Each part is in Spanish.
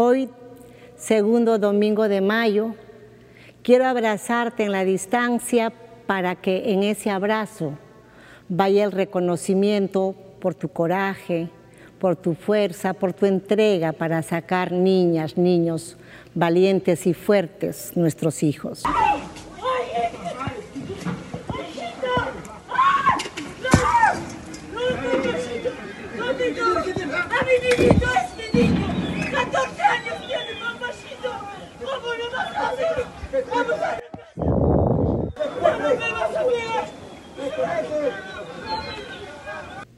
Hoy, segundo domingo de mayo, quiero abrazarte en la distancia para que en ese abrazo vaya el reconocimiento por tu coraje, por tu fuerza, por tu entrega para sacar niñas, niños valientes y fuertes, nuestros hijos.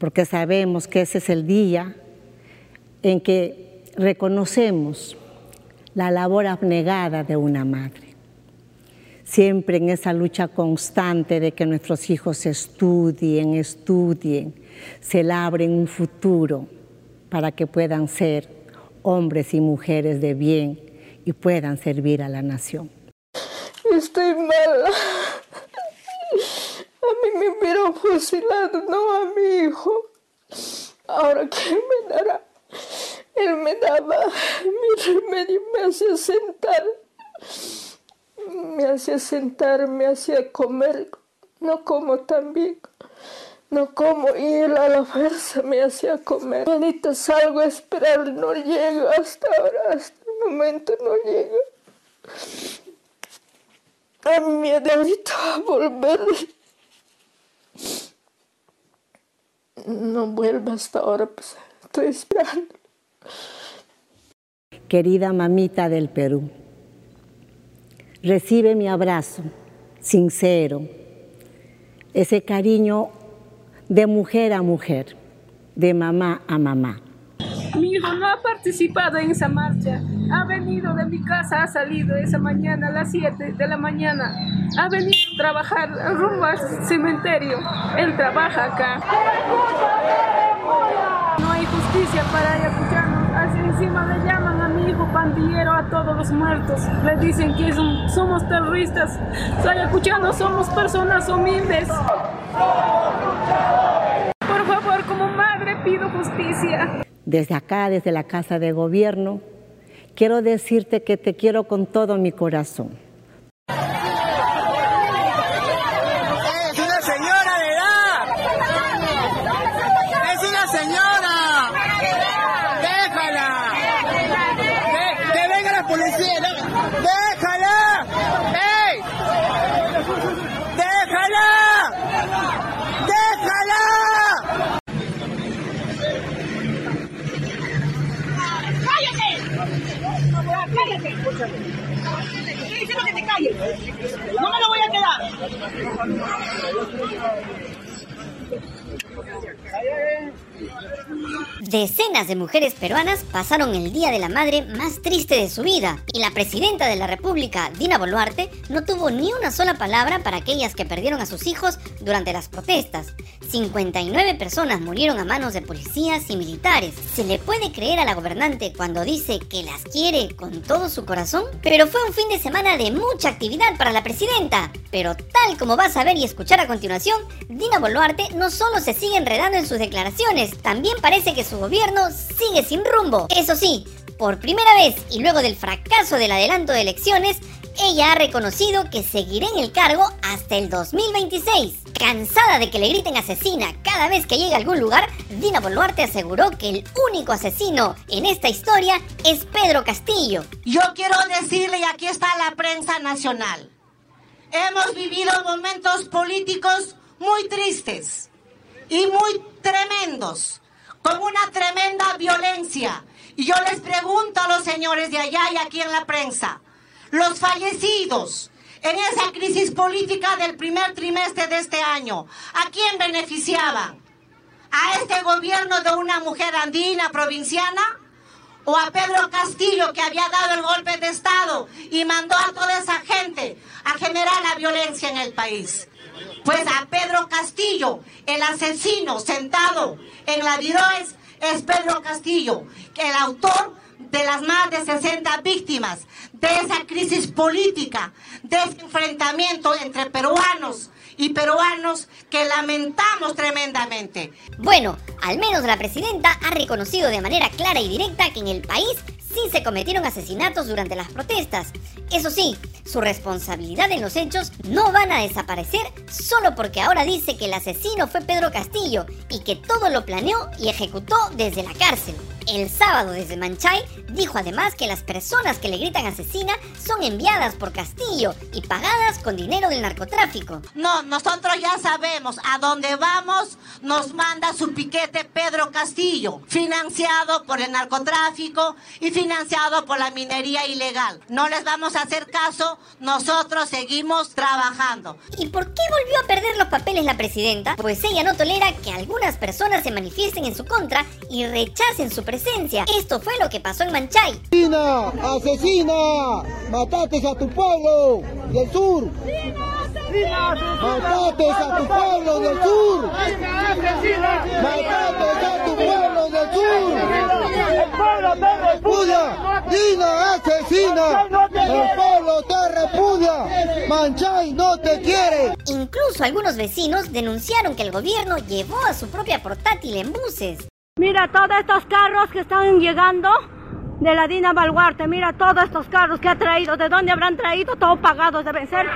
Porque sabemos que ese es el día en que reconocemos la labor abnegada de una madre. Siempre en esa lucha constante de que nuestros hijos estudien, estudien, se labren un futuro para que puedan ser hombres y mujeres de bien y puedan servir a la nación. Estoy mala. Me fusilado, no a mi hijo. Ahora, ¿qué me dará? Él me daba mi remedio, me hacía sentar. Me hacía sentar, me hacía comer. No como también. No como y él a la fuerza me hacía comer. Ahorita salgo a esperar, no llega hasta ahora, hasta el momento no llega. A mí me a volver no vuelva hasta ahora, pues estoy esperando. Querida mamita del Perú, recibe mi abrazo sincero, ese cariño de mujer a mujer, de mamá a mamá. Hijo no ha participado en esa marcha. Ha venido de mi casa, ha salido esa mañana a las 7 de la mañana. Ha venido a trabajar rumbo al cementerio. Él trabaja acá. No hay justicia para Ayacuchanos. Así encima le llaman a mi hijo pandillero a todos los muertos. Le dicen que somos terroristas. Ayacuchanos somos personas humildes. Por favor, como madre pido justicia desde acá, desde la Casa de Gobierno, quiero decirte que te quiero con todo mi corazón. Es una señora de edad. Es una señora. Déjala. que venga la policía. Déjala. ¡Ey! Déjala. Déjala. cállate. Estoy calles. No me lo voy a quedar. Decenas de mujeres peruanas pasaron el Día de la Madre más triste de su vida y la presidenta de la República, Dina Boluarte, no tuvo ni una sola palabra para aquellas que perdieron a sus hijos durante las protestas. 59 personas murieron a manos de policías y militares. ¿Se le puede creer a la gobernante cuando dice que las quiere con todo su corazón? Pero fue un fin de semana de mucha actividad para la presidenta. Pero tal como vas a ver y escuchar a continuación, Dina Boluarte no solo se sigue enredando en sus declaraciones, también parece que su gobierno sigue sin rumbo. Eso sí, por primera vez y luego del fracaso del adelanto de elecciones, ella ha reconocido que seguirá en el cargo hasta el 2026. Cansada de que le griten asesina cada vez que llega a algún lugar, Dina Boluarte aseguró que el único asesino en esta historia es Pedro Castillo. Yo quiero decirle, y aquí está la prensa nacional, hemos vivido momentos políticos muy tristes y muy tremendos, con una tremenda violencia. Y yo les pregunto a los señores de allá y aquí en la prensa, los fallecidos en esa crisis política del primer trimestre de este año, ¿a quién beneficiaban? ¿A este gobierno de una mujer andina provinciana? ¿O a Pedro Castillo que había dado el golpe de Estado y mandó a toda esa gente a generar la violencia en el país? Pues a Pedro Castillo, el asesino sentado en la Diroes, es Pedro Castillo, el autor de las más de 60 víctimas de esa crisis política, de ese enfrentamiento entre peruanos y peruanos que lamentamos tremendamente. Bueno, al menos la presidenta ha reconocido de manera clara y directa que en el país sí se cometieron asesinatos durante las protestas. Eso sí, su responsabilidad en los hechos no van a desaparecer solo porque ahora dice que el asesino fue Pedro Castillo y que todo lo planeó y ejecutó desde la cárcel. El sábado desde Manchay dijo además que las personas que le gritan asesina son enviadas por Castillo y pagadas con dinero del narcotráfico. No, nosotros ya sabemos a dónde vamos, nos manda su piquete Pedro Castillo, financiado por el narcotráfico y financiado por la minería ilegal. No les vamos a hacer caso, nosotros seguimos trabajando. ¿Y por qué volvió a perder los papeles la presidenta? Pues ella no tolera que algunas personas se manifiesten en su contra y rechacen su presencia. Esto fue lo que pasó en Manchay. ¡Asesina! ¡Asesina! ¡Mataste a tu pueblo del sur! ¡Mataste a tu pueblo del sur! ¡Mataste a tu pueblo del sur! ¡El pueblo te repudia! ¡Dina asesina! ¡El pueblo te repudia! ¡Manchay no te quiere! Incluso algunos vecinos denunciaron que el gobierno llevó a su propia portátil en buses. Mira todos estos carros que están llegando de la Dina Baluarte. Mira todos estos carros que ha traído. ¿De dónde habrán traído? Todos pagados deben ser.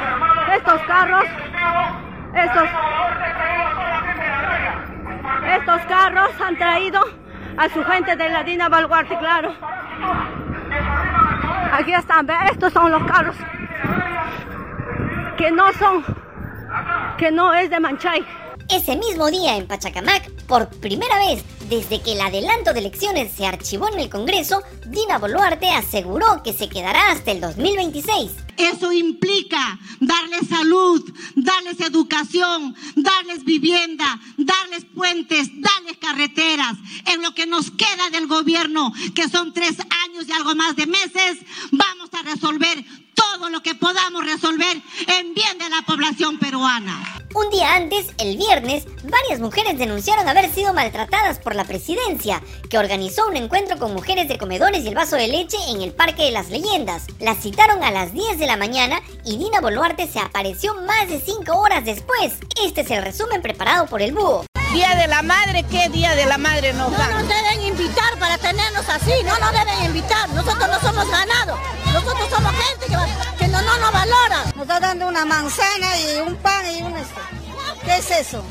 Estos carros. Estos. Estos carros han traído a su gente de la Dina Baluarte, claro. Aquí están, ¿ve? Estos son los carros que no son, que no es de Manchay. Ese mismo día en Pachacamac, por primera vez desde que el adelanto de elecciones se archivó en el Congreso, Dina Boluarte aseguró que se quedará hasta el 2026. Eso implica darles salud, darles educación, darles vivienda, darles puentes, darles carreteras. En lo que nos queda del gobierno, que son tres años y algo más de meses, vamos a resolver lo que podamos resolver en bien de la población peruana. Un día antes, el viernes, varias mujeres denunciaron haber sido maltratadas por la presidencia, que organizó un encuentro con mujeres de comedores y el vaso de leche en el Parque de las Leyendas. Las citaron a las 10 de la mañana y Dina Boluarte se apareció más de 5 horas después. Este es el resumen preparado por el búho. Día de la Madre, ¿qué Día de la Madre nos No dan? nos deben invitar para tenernos así, no nos deben invitar. Nosotros no somos ganados. Nosotros somos gente que, que Está dando una manzana y un pan y un esto. ¿Qué es eso?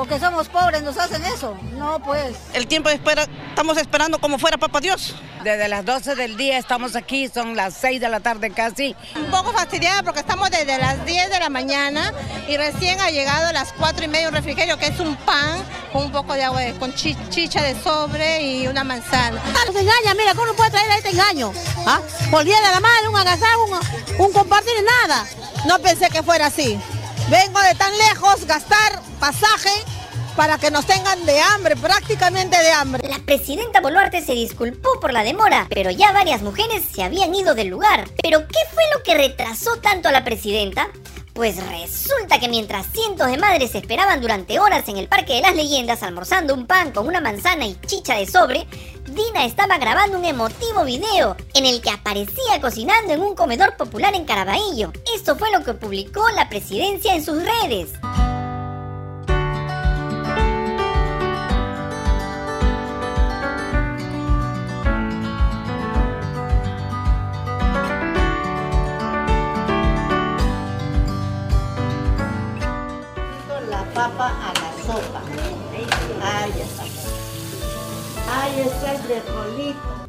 Porque somos pobres nos hacen eso. No, pues. El tiempo de espera, estamos esperando como fuera Papá Dios. Desde las 12 del día estamos aquí, son las 6 de la tarde casi. Un poco fastidiada porque estamos desde las 10 de la mañana y recién ha llegado a las 4 y media un refrigerio que es un pan con un poco de agua, de- con chi- chicha de sobre y una manzana. Nos engaña, mira, ¿cómo puede traer este engaño? ¿Ah? Por día de la madre, un agasajo, un, un compartir, nada. No pensé que fuera así. Vengo de tan lejos, gastar pasaje para que nos tengan de hambre, prácticamente de hambre. La presidenta Boluarte se disculpó por la demora, pero ya varias mujeres se habían ido del lugar. ¿Pero qué fue lo que retrasó tanto a la presidenta? Pues resulta que mientras cientos de madres esperaban durante horas en el Parque de las Leyendas almorzando un pan con una manzana y chicha de sobre, Dina estaba grabando un emotivo video en el que aparecía cocinando en un comedor popular en Caraballo. Esto fue lo que publicó la presidencia en sus redes.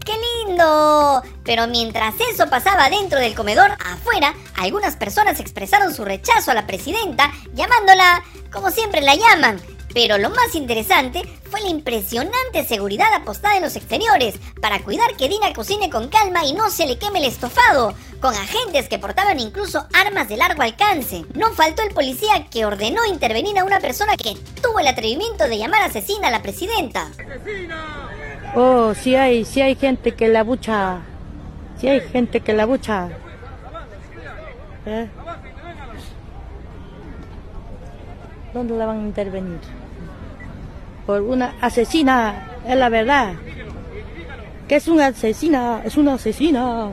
¡Qué lindo! Pero mientras eso pasaba dentro del comedor, afuera, algunas personas expresaron su rechazo a la presidenta, llamándola como siempre la llaman. Pero lo más interesante fue la impresionante seguridad apostada en los exteriores para cuidar que Dina cocine con calma y no se le queme el estofado, con agentes que portaban incluso armas de largo alcance. No faltó el policía que ordenó intervenir a una persona que tuvo el atrevimiento de llamar asesina a la presidenta. Oh, sí hay, sí hay gente que la bucha. Sí hay gente que la bucha. ¿Eh? ¿Dónde la van a intervenir? Por una asesina, es la verdad. Que es una asesina, es una asesina.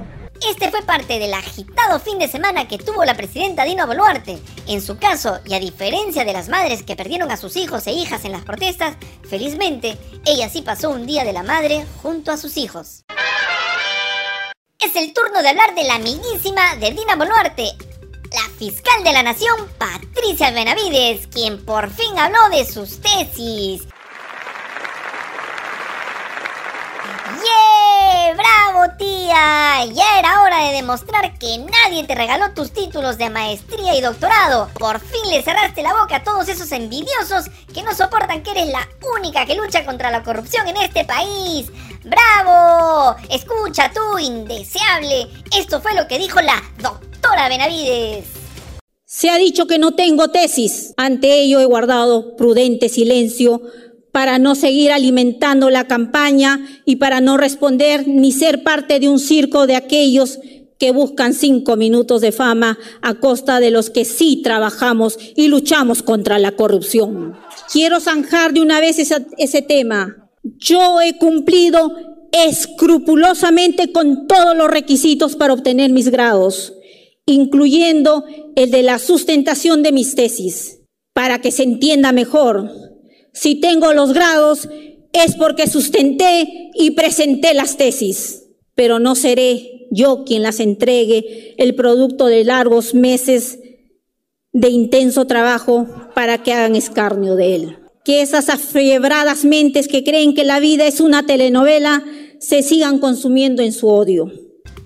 Este fue parte del agitado fin de semana que tuvo la presidenta Dina Boluarte. En su caso, y a diferencia de las madres que perdieron a sus hijos e hijas en las protestas, felizmente, ella sí pasó un día de la madre junto a sus hijos. Es el turno de hablar de la amiguísima de Dina Boluarte, la fiscal de la nación, Patricia Benavides, quien por fin habló de sus tesis. ¡Yeah! ¡Bravo, tía! Ya era hora de demostrar que nadie te regaló tus títulos de maestría y doctorado. Por fin le cerraste la boca a todos esos envidiosos que no soportan que eres la única que lucha contra la corrupción en este país. ¡Bravo! Escucha tú, indeseable. Esto fue lo que dijo la doctora Benavides. Se ha dicho que no tengo tesis. Ante ello he guardado prudente silencio para no seguir alimentando la campaña y para no responder ni ser parte de un circo de aquellos que buscan cinco minutos de fama a costa de los que sí trabajamos y luchamos contra la corrupción. Quiero zanjar de una vez ese, ese tema. Yo he cumplido escrupulosamente con todos los requisitos para obtener mis grados, incluyendo el de la sustentación de mis tesis. Para que se entienda mejor, si tengo los grados es porque sustenté y presenté las tesis, pero no seré yo quien las entregue, el producto de largos meses de intenso trabajo para que hagan escarnio de él. Que esas afiebradas mentes que creen que la vida es una telenovela se sigan consumiendo en su odio.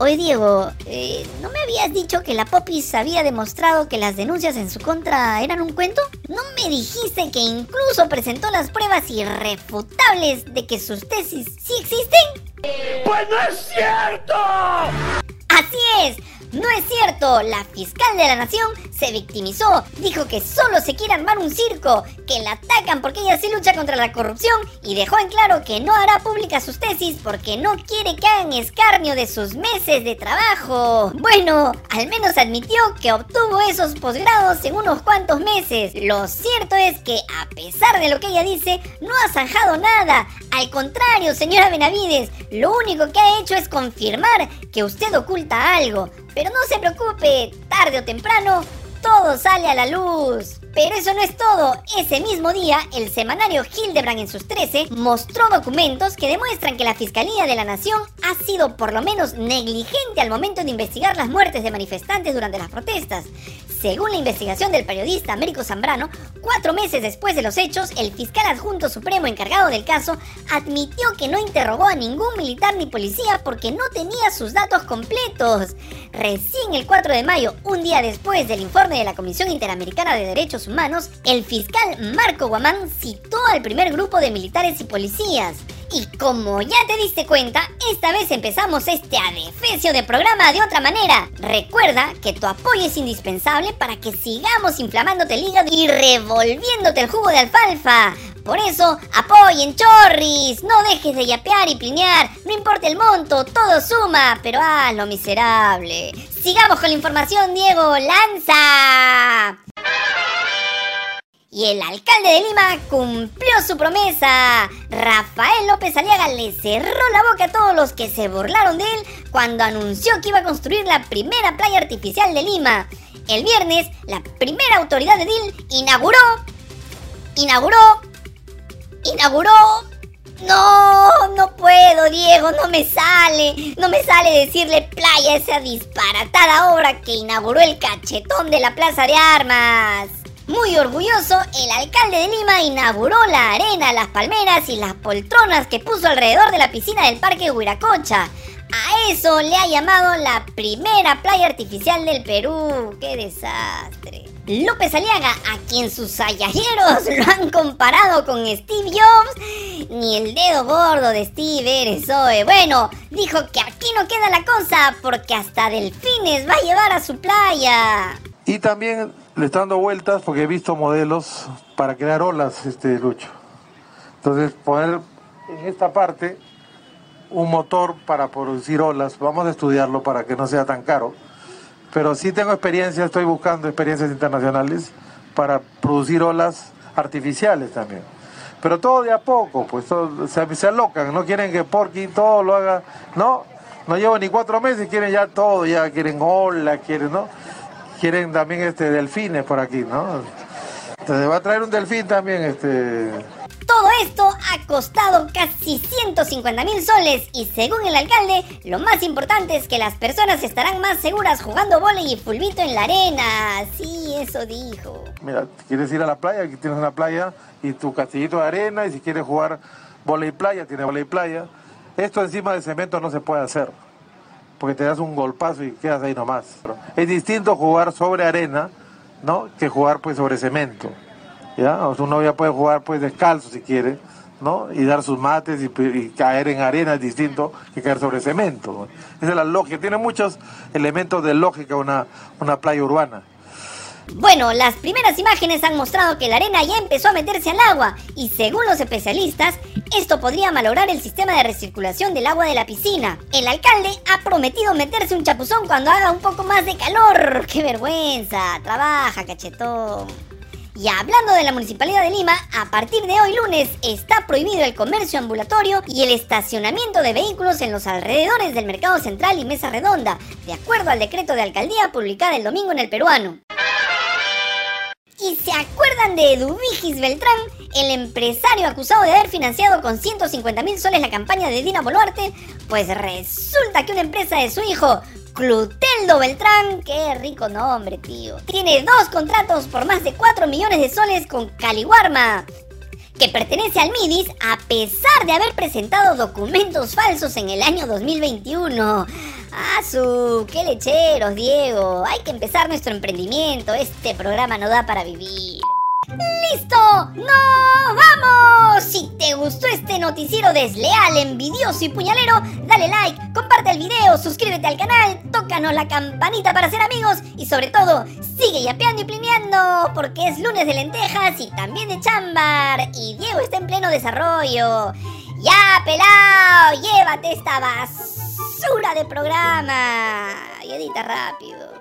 Oye Diego, eh, ¿no me habías dicho que la Popis había demostrado que las denuncias en su contra eran un cuento? ¿No me dijiste que incluso presentó las pruebas irrefutables de que sus tesis sí existen? ¡Pues no es cierto! Así es, no es cierto, la fiscal de la nación se victimizó, dijo que solo se quiere armar un circo, que la atacan porque ella sí lucha contra la corrupción y dejó en claro que no hará públicas sus tesis porque no quiere que hagan escarnio de sus meses de trabajo. Bueno, al menos admitió que obtuvo esos posgrados en unos cuantos meses. Lo cierto es que a pesar de lo que ella dice, no ha zanjado nada. Al contrario, señora Benavides, lo único que ha hecho es confirmar que usted oculta algo. Pero no se preocupe, tarde o temprano, todo sale a la luz. Pero eso no es todo. Ese mismo día, el semanario Hildebrand en sus 13 mostró documentos que demuestran que la Fiscalía de la Nación ha sido por lo menos negligente al momento de investigar las muertes de manifestantes durante las protestas. Según la investigación del periodista Américo Zambrano, cuatro meses después de los hechos, el fiscal adjunto supremo encargado del caso admitió que no interrogó a ningún militar ni policía porque no tenía sus datos completos. Recién el 4 de mayo, un día después del informe de la Comisión Interamericana de Derechos Humanos, el fiscal Marco Guamán citó al primer grupo de militares y policías. Y como ya te diste cuenta, esta vez empezamos este adefesio de programa de otra manera. Recuerda que tu apoyo es indispensable para que sigamos inflamándote el hígado y revolviéndote el jugo de alfalfa. Por eso, apoyen chorris, no dejes de yapear y plinear, no importa el monto, todo suma, pero hazlo miserable. Sigamos con la información, Diego, lanza. Y el alcalde de Lima cumplió su promesa. Rafael López Aliaga le cerró la boca a todos los que se burlaron de él cuando anunció que iba a construir la primera playa artificial de Lima. El viernes, la primera autoridad de DIL inauguró, inauguró, inauguró... No, no puedo, Diego, no me sale. No me sale decirle playa a esa disparatada obra que inauguró el cachetón de la Plaza de Armas. Muy orgulloso, el alcalde de Lima inauguró la arena, las palmeras y las poltronas que puso alrededor de la piscina del Parque Huiracocha. A eso le ha llamado la primera playa artificial del Perú. ¡Qué desastre! López Aliaga, a quien sus ayajeros lo han comparado con Steve Jobs, ni el dedo gordo de Steve eres hoy. Bueno, dijo que aquí no queda la cosa porque hasta Delfines va a llevar a su playa. Y también le está dando vueltas porque he visto modelos para crear olas, este Lucho. Entonces, poner en esta parte un motor para producir olas, vamos a estudiarlo para que no sea tan caro. Pero sí tengo experiencia, estoy buscando experiencias internacionales para producir olas artificiales también. Pero todo de a poco, pues se, se alocan, no quieren que Porky todo lo haga, no, No llevan ni cuatro meses, quieren ya todo, ya quieren ola, quieren, ¿no? Quieren también este delfines por aquí, ¿no? Entonces va a traer un delfín también, este. Todo esto ha costado casi 150 mil soles y según el alcalde, lo más importante es que las personas estarán más seguras jugando volei y fulbito en la arena. Sí, eso dijo. Mira, quieres ir a la playa, aquí tienes una playa y tu castillito de arena y si quieres jugar volei playa, tienes volei playa. Esto encima de cemento no se puede hacer porque te das un golpazo y quedas ahí nomás. Es distinto jugar sobre arena, ¿no? Que jugar pues sobre cemento. ¿Ya? O ya puede jugar pues descalzo si quiere, ¿no? Y dar sus mates y, caer en arena es distinto que caer sobre cemento. Esa es la lógica. Tiene muchos elementos de lógica una, una playa urbana. Bueno, las primeras imágenes han mostrado que la arena ya empezó a meterse al agua y según los especialistas, esto podría malograr el sistema de recirculación del agua de la piscina. El alcalde ha prometido meterse un chapuzón cuando haga un poco más de calor. ¡Qué vergüenza! Trabaja, cachetón. Y hablando de la Municipalidad de Lima, a partir de hoy lunes está prohibido el comercio ambulatorio y el estacionamiento de vehículos en los alrededores del Mercado Central y Mesa Redonda, de acuerdo al decreto de alcaldía publicado el domingo en el peruano. ¿Y se acuerdan de Eduvigis Beltrán, el empresario acusado de haber financiado con 150 mil soles la campaña de Dina Boluarte? Pues resulta que una empresa de su hijo, Cluteldo Beltrán, qué rico nombre, tío, tiene dos contratos por más de 4 millones de soles con Caliwarma, que pertenece al MIDIS a pesar de haber presentado documentos falsos en el año 2021. ¡Asu! ¡Qué lecheros, Diego! Hay que empezar nuestro emprendimiento. Este programa no da para vivir. ¡Listo! ¡Nos vamos! Noticiero desleal, envidioso y puñalero, dale like, comparte el video, suscríbete al canal, tócanos la campanita para ser amigos y sobre todo, sigue yapeando y plineando porque es lunes de lentejas y también de chambar y Diego está en pleno desarrollo. ¡Ya, pelao! ¡Llévate esta basura de programa! Y edita rápido.